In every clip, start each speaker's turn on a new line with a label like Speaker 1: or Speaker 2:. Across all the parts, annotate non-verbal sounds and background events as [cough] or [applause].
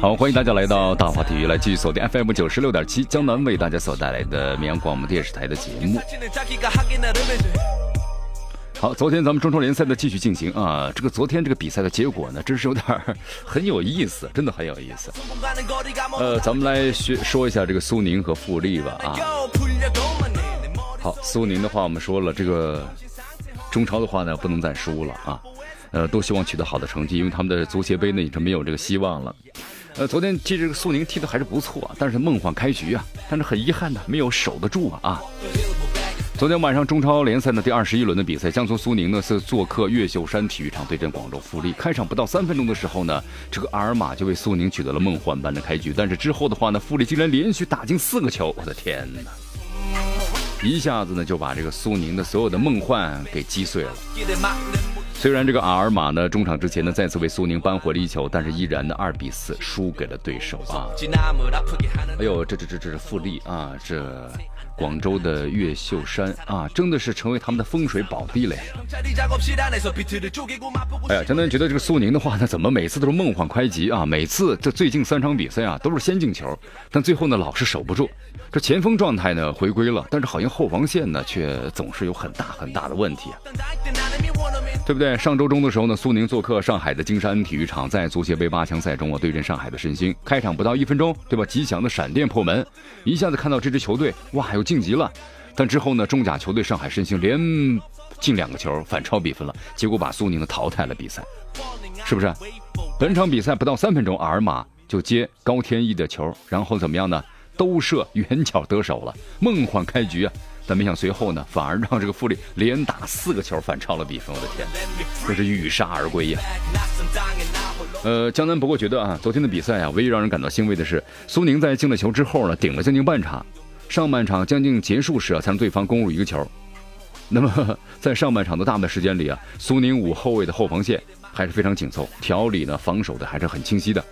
Speaker 1: 好，欢迎大家来到大话体育，来继续锁定 FM 九十六点七，江南为大家所带来的绵阳广播电视台的节目。好，昨天咱们中超联赛的继续进行啊，这个昨天这个比赛的结果呢，真是有点很有意思，真的很有意思。呃，咱们来学说一下这个苏宁和富力吧啊。好，苏宁的话我们说了，这个中超的话呢不能再输了啊。呃，都希望取得好的成绩，因为他们的足协杯呢已经没有这个希望了。呃，昨天其实这个苏宁踢的还是不错，但是梦幻开局啊，但是很遗憾的没有守得住啊啊！昨天晚上中超联赛的第二十一轮的比赛，江苏苏宁呢是做客越秀山体育场对阵广州富力。开场不到三分钟的时候呢，这个阿尔玛就为苏宁取得了梦幻般的开局，但是之后的话呢，富力竟然连续打进四个球，我的天哪！一下子呢就把这个苏宁的所有的梦幻给击碎了。虽然这个阿尔玛呢，中场之前呢再次为苏宁扳回了一球，但是依然呢二比四输给了对手啊！哎呦，这这这这是富力啊，这广州的越秀山啊，真的是成为他们的风水宝地了。哎呀，真的觉得这个苏宁的话呢，怎么每次都是梦幻开局啊？每次这最近三场比赛啊，都是先进球，但最后呢老是守不住。这前锋状态呢回归了，但是好像后防线呢却总是有很大很大的问题啊。对不对？上周中的时候呢，苏宁做客上海的金山体育场，在足协杯八强赛中啊，对阵上海的申鑫。开场不到一分钟，对吧？吉祥的闪电破门，一下子看到这支球队，哇，又晋级了。但之后呢，中甲球队上海申鑫连进两个球，反超比分了，结果把苏宁呢淘汰了比赛，是不是？本场比赛不到三分钟，阿尔玛就接高天意的球，然后怎么样呢？都射远角得手了，梦幻开局啊！但没想随后呢，反而让这个富力连打四个球反超了比分。我的天，这是欲杀而归呀！呃，江南不过觉得啊，昨天的比赛啊，唯一让人感到欣慰的是，苏宁在进了球之后呢，顶了将近半场，上半场将近结束时啊，才让对方攻入一个球。那么在上半场的大半时间里啊，苏宁五后卫的后防线还是非常紧凑，条理呢防守的还是很清晰的。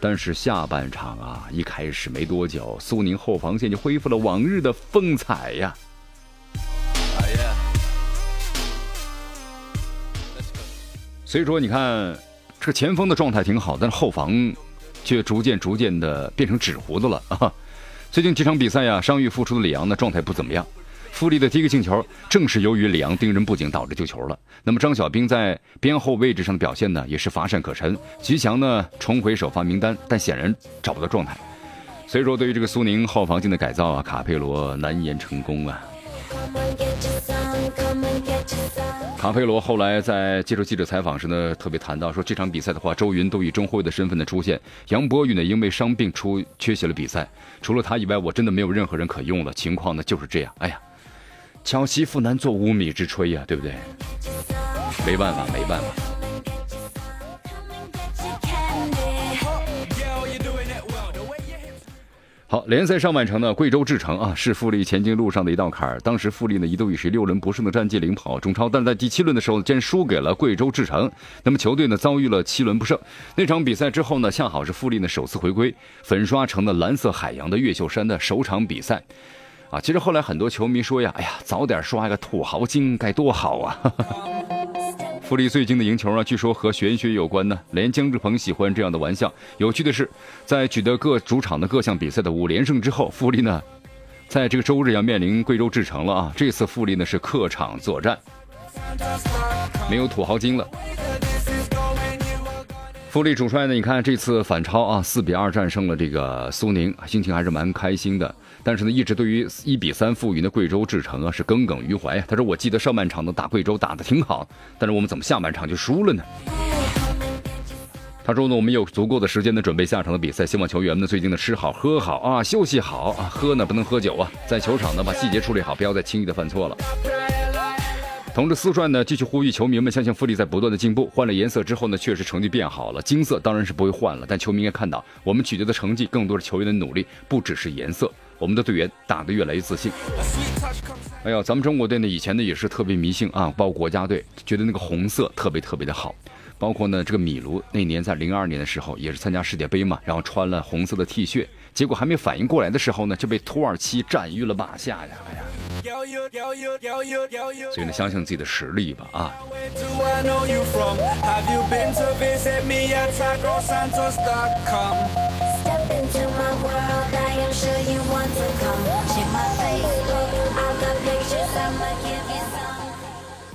Speaker 1: 但是下半场啊，一开始没多久，苏宁后防线就恢复了往日的风采呀。所以说，你看这个前锋的状态挺好，但是后防却逐渐逐渐的变成纸糊的了 [laughs] 啊！最近几场比赛呀，伤愈复出的里昂呢，状态不怎么样。富力的第一个进球正是由于里昂盯人不紧导致丢球了。那么张小兵在边后位置上的表现呢，也是乏善可陈。吉祥呢重回首发名单，但显然找不到状态。所以说，对于这个苏宁后防线的改造啊，卡佩罗难言成功啊。卡佩罗后来在接受记者采访时呢，特别谈到说，这场比赛的话，周云都以中后卫的身份的出现，杨博宇呢因为伤病出缺席了比赛，除了他以外，我真的没有任何人可用了。情况呢就是这样，哎呀，巧媳妇难做无米之炊呀，对不对？没办法，没办法。好，联赛上半程呢，贵州智诚啊是富力前进路上的一道坎儿。当时富力呢一度以十六轮不胜的战绩领跑中超，但在第七轮的时候竟然输给了贵州智诚。那么球队呢遭遇了七轮不胜。那场比赛之后呢，恰好是富力呢首次回归，粉刷成了蓝色海洋的越秀山的首场比赛。啊，其实后来很多球迷说呀，哎呀，早点刷一个土豪金该多好啊。富力最近的赢球啊，据说和玄学有关呢。连姜志鹏喜欢这样的玩笑。有趣的是，在取得各主场的各项比赛的五连胜之后，富力呢，在这个周日要面临贵州智诚了啊。这次富力呢是客场作战，没有土豪金了。富力主帅呢，你看这次反超啊，四比二战胜了这个苏宁，心情还是蛮开心的。但是呢，一直对于一比三负于的贵州智诚啊是耿耿于怀他说：“我记得上半场呢打贵州打得挺好，但是我们怎么下半场就输了呢？”他说呢：“我们有足够的时间呢准备下场的比赛，希望球员们呢最近呢吃好喝好啊，休息好啊，喝呢不能喝酒啊，在球场呢把细节处理好，不要再轻易的犯错了。”同志四帅呢继续呼吁球迷们相信富力在不断的进步，换了颜色之后呢确实成绩变好了，金色当然是不会换了，但球迷应该看到我们取得的成绩更多是球员的努力，不只是颜色。我们的队员打得越来越自信。哎呀，咱们中国队呢，以前呢也是特别迷信啊，包括国家队，觉得那个红色特别特别的好。包括呢，这个米卢那年在零二年的时候也是参加世界杯嘛，然后穿了红色的 T 恤，结果还没反应过来的时候呢，就被土耳其斩于了马下呀！哎呀，所以呢，相信自己的实力吧啊！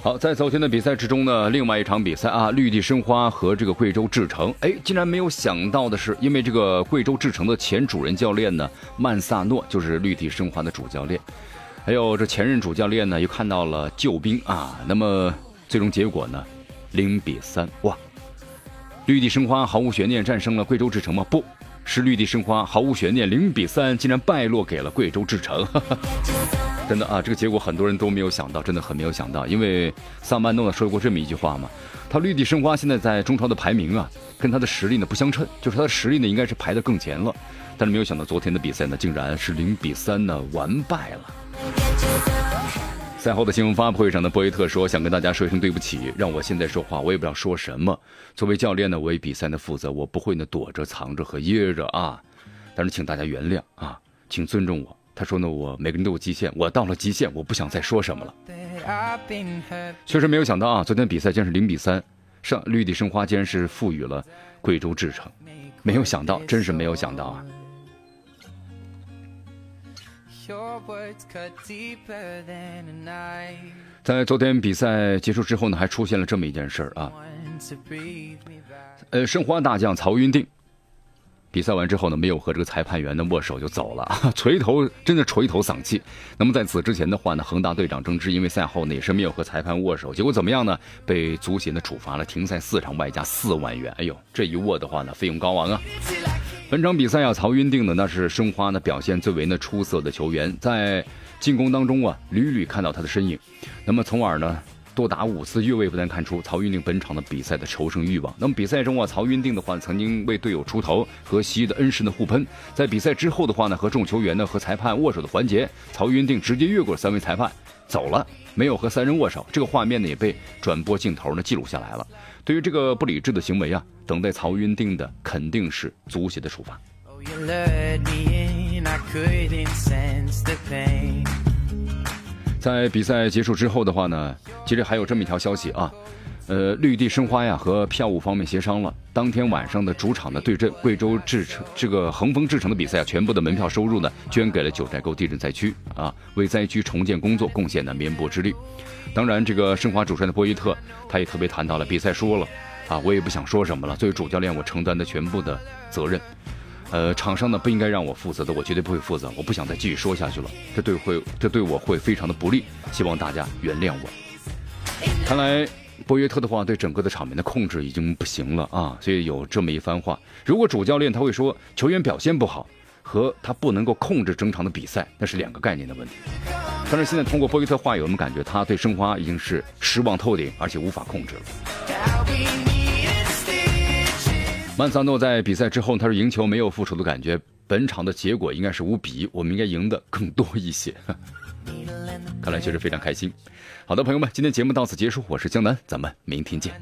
Speaker 1: 好，在昨天的比赛之中呢，另外一场比赛啊，绿地申花和这个贵州智诚，哎，竟然没有想到的是，因为这个贵州智诚的前主任教练呢，曼萨诺就是绿地申花的主教练，还有这前任主教练呢，又看到了救兵啊，那么最终结果呢，零比三，哇，绿地申花毫无悬念战胜了贵州智诚吗？不是，绿地申花毫无悬念零比三竟然败落给了贵州智诚。[laughs] 真的啊，这个结果很多人都没有想到，真的很没有想到。因为萨曼诺呢说过这么一句话嘛，他绿地申花现在在中超的排名啊，跟他的实力呢不相称，就是他的实力呢应该是排得更前了。但是没有想到昨天的比赛呢，竟然是零比三呢完败了。赛后的新闻发布会上呢，博伊特说想跟大家说一声对不起，让我现在说话我也不知道说什么。作为教练呢，我为比赛呢负责，我不会呢躲着藏着和掖着啊。但是请大家原谅啊，请尊重我。他说呢，我每个人都有极限，我到了极限，我不想再说什么了。确实没有想到啊，昨天比赛竟然是零比三，上绿地申花竟然是赋予了贵州智诚，没有想到，真是没有想到啊。在昨天比赛结束之后呢，还出现了这么一件事儿啊，呃，申花大将曹云定。比赛完之后呢，没有和这个裁判员呢握手就走了，[laughs] 垂头真的垂头丧气。那么在此之前的话呢，恒大队长郑智因为赛后呢也是没有和裁判握手，结果怎么样呢？被足协呢处罚了停赛四场，外加四万元。哎呦，这一握的话呢，费用高昂啊！本场比赛啊，曹云定的那是申花呢表现最为呢出色的球员，在进攻当中啊屡屡看到他的身影，那么从而呢。多达五次越位，不难看出曹云定本场的比赛的求胜欲望。那么比赛中啊，曹云定的话曾经为队友出头，和昔日的恩师呢互喷。在比赛之后的话呢，和众球员呢和裁判握手的环节，曹云定直接越过三位裁判走了，没有和三人握手。这个画面呢也被转播镜头呢记录下来了。对于这个不理智的行为啊，等待曹云定的肯定是足协的处罚。在比赛结束之后的话呢，其实还有这么一条消息啊，呃，绿地申花呀和票务方面协商了，当天晚上的主场的对阵贵州智诚这个恒丰智诚的比赛啊，全部的门票收入呢捐给了九寨沟地震灾区啊，为灾区重建工作贡献的绵薄之力。当然，这个申花主帅的波伊特他也特别谈到了比赛输了啊，我也不想说什么了，作为主教练，我承担的全部的责任。呃，场上呢不应该让我负责的，我绝对不会负责。我不想再继续说下去了，这对会，这对我会非常的不利。希望大家原谅我。看来博约特的话对整个的场面的控制已经不行了啊，所以有这么一番话。如果主教练他会说球员表现不好，和他不能够控制整场的比赛，那是两个概念的问题。但是现在通过博约特话语，我们感觉他对申花已经是失望透顶，而且无法控制了。曼萨诺在比赛之后，他说赢球没有复仇的感觉，本场的结果应该是五比一，我们应该赢的更多一些。看来确实非常开心。好的，朋友们，今天节目到此结束，我是江南，咱们明天见。